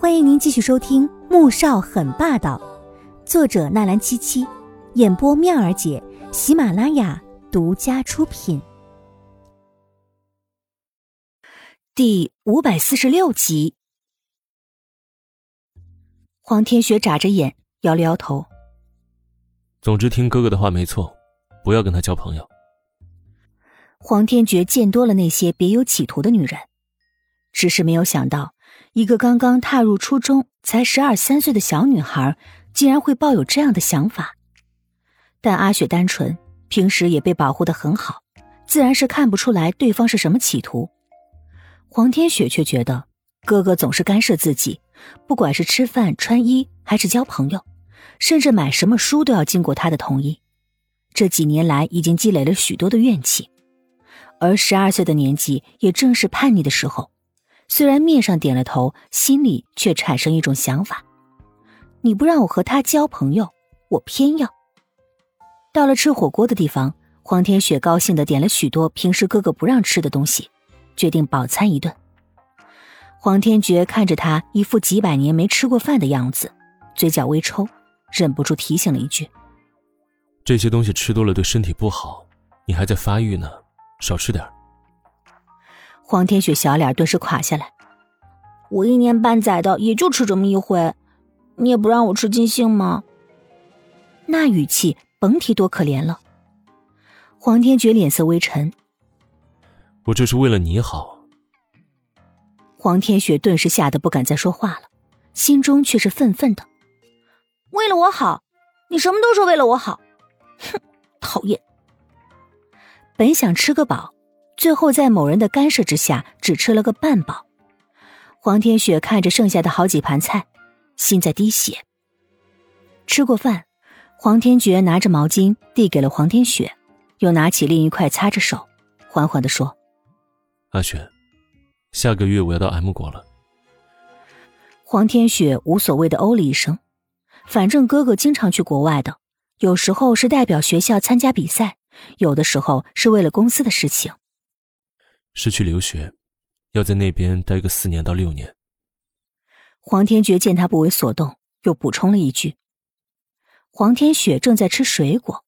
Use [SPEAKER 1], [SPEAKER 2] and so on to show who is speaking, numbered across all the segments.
[SPEAKER 1] 欢迎您继续收听《穆少很霸道》，作者纳兰七七，演播妙儿姐，喜马拉雅独家出品。第五百四十六集，黄天雪眨着眼，摇了摇头。
[SPEAKER 2] 总之，听哥哥的话没错，不要跟他交朋友。
[SPEAKER 1] 黄天觉见多了那些别有企图的女人，只是没有想到。一个刚刚踏入初中、才十二三岁的小女孩，竟然会抱有这样的想法。但阿雪单纯，平时也被保护的很好，自然是看不出来对方是什么企图。黄天雪却觉得哥哥总是干涉自己，不管是吃饭、穿衣，还是交朋友，甚至买什么书都要经过他的同意。这几年来，已经积累了许多的怨气，而十二岁的年纪，也正是叛逆的时候。虽然面上点了头，心里却产生一种想法：你不让我和他交朋友，我偏要。到了吃火锅的地方，黄天雪高兴的点了许多平时哥哥不让吃的东西，决定饱餐一顿。黄天觉看着他一副几百年没吃过饭的样子，嘴角微抽，忍不住提醒了一句：“
[SPEAKER 2] 这些东西吃多了对身体不好，你还在发育呢，少吃点。”
[SPEAKER 1] 黄天雪小脸顿时垮下来。我一年半载的也就吃这么一回，你也不让我吃尽兴吗？那语气甭提多可怜了。黄天觉脸色微沉。
[SPEAKER 2] 我这是为了你好。
[SPEAKER 1] 黄天雪顿时吓得不敢再说话了，心中却是愤愤的。为了我好，你什么都说为了我好，哼，讨厌。本想吃个饱。最后，在某人的干涉之下，只吃了个半饱。黄天雪看着剩下的好几盘菜，心在滴血。吃过饭，黄天觉拿着毛巾递给了黄天雪，又拿起另一块擦着手，缓缓的说：“
[SPEAKER 2] 阿雪，下个月我要到 M 国了。”
[SPEAKER 1] 黄天雪无所谓的哦了一声，反正哥哥经常去国外的，有时候是代表学校参加比赛，有的时候是为了公司的事情。
[SPEAKER 2] 是去留学，要在那边待个四年到六年。
[SPEAKER 1] 黄天觉见他不为所动，又补充了一句：“黄天雪正在吃水果。”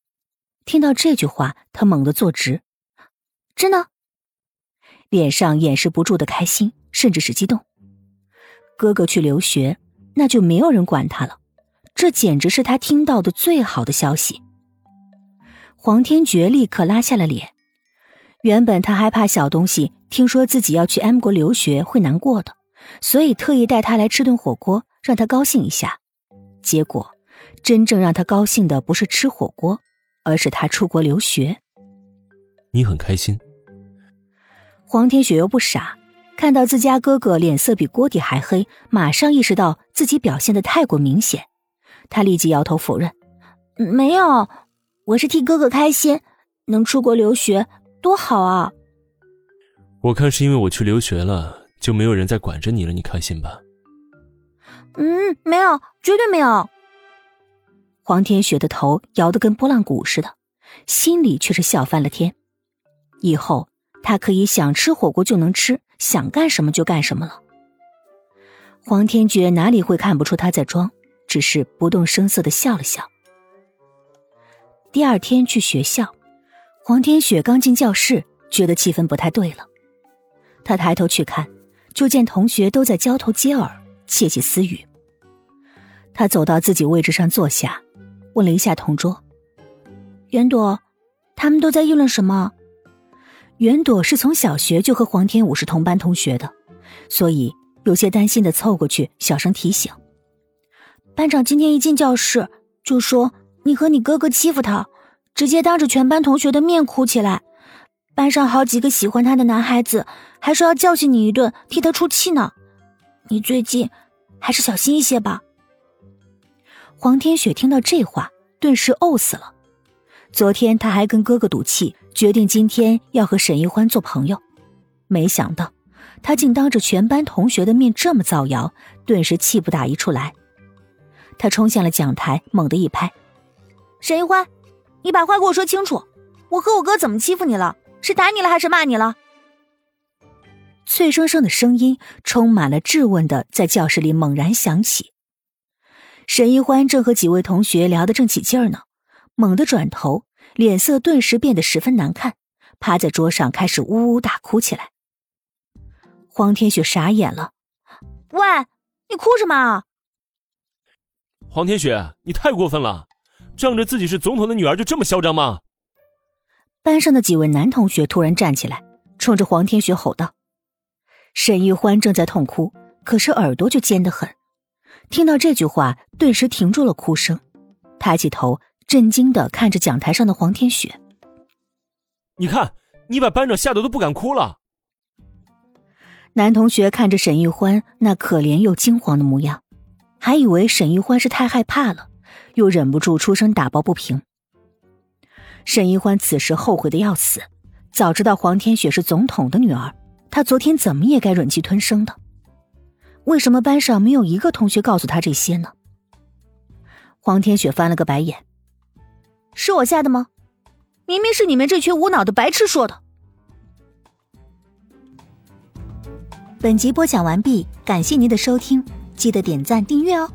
[SPEAKER 1] 听到这句话，他猛地坐直，真的，脸上掩饰不住的开心，甚至是激动。哥哥去留学，那就没有人管他了，这简直是他听到的最好的消息。黄天觉立刻拉下了脸。原本他害怕小东西听说自己要去 M 国留学会难过的，所以特意带他来吃顿火锅，让他高兴一下。结果，真正让他高兴的不是吃火锅，而是他出国留学。
[SPEAKER 2] 你很开心。
[SPEAKER 1] 黄天雪又不傻，看到自家哥哥脸色比锅底还黑，马上意识到自己表现的太过明显，他立即摇头否认：“没有，我是替哥哥开心，能出国留学。”多好啊！
[SPEAKER 2] 我看是因为我去留学了，就没有人再管着你了，你开心吧？
[SPEAKER 1] 嗯，没有，绝对没有。黄天雪的头摇得跟拨浪鼓似的，心里却是笑翻了天。以后他可以想吃火锅就能吃，想干什么就干什么了。黄天觉哪里会看不出他在装，只是不动声色的笑了笑。第二天去学校。黄天雪刚进教室，觉得气氛不太对了。他抬头去看，就见同学都在交头接耳，窃窃私语。他走到自己位置上坐下，问了一下同桌：“袁朵，他们都在议论什么？”袁朵是从小学就和黄天武是同班同学的，所以有些担心的凑过去，小声提醒：“班长今天一进教室就说你和你哥哥欺负他。”直接当着全班同学的面哭起来，班上好几个喜欢他的男孩子还说要教训你一顿，替他出气呢。你最近还是小心一些吧。黄天雪听到这话，顿时呕死了。昨天他还跟哥哥赌气，决定今天要和沈一欢做朋友，没想到他竟当着全班同学的面这么造谣，顿时气不打一处来。他冲向了讲台，猛地一拍：“沈一欢！”你把话给我说清楚，我和我哥怎么欺负你了？是打你了还是骂你了？脆生生的声音充满了质问的，在教室里猛然响起。沈一欢正和几位同学聊得正起劲儿呢，猛地转头，脸色顿时变得十分难看，趴在桌上开始呜呜大哭起来。黄天雪傻眼了：“喂，你哭什么？”
[SPEAKER 2] 黄天雪，你太过分了，仗着自己是总统的女儿就这么嚣张吗？
[SPEAKER 1] 班上的几位男同学突然站起来，冲着黄天雪吼道：“沈玉欢正在痛哭，可是耳朵却尖得很。”听到这句话，顿时停住了哭声，抬起头，震惊的看着讲台上的黄天雪。
[SPEAKER 2] 你看，你把班长吓得都不敢哭了。
[SPEAKER 1] 男同学看着沈玉欢那可怜又惊慌的模样，还以为沈玉欢是太害怕了，又忍不住出声打抱不平。沈一欢此时后悔的要死，早知道黄天雪是总统的女儿，他昨天怎么也该忍气吞声的。为什么班上没有一个同学告诉他这些呢？黄天雪翻了个白眼：“是我下的吗？明明是你们这群无脑的白痴说的。”本集播讲完毕，感谢您的收听，记得点赞订阅哦。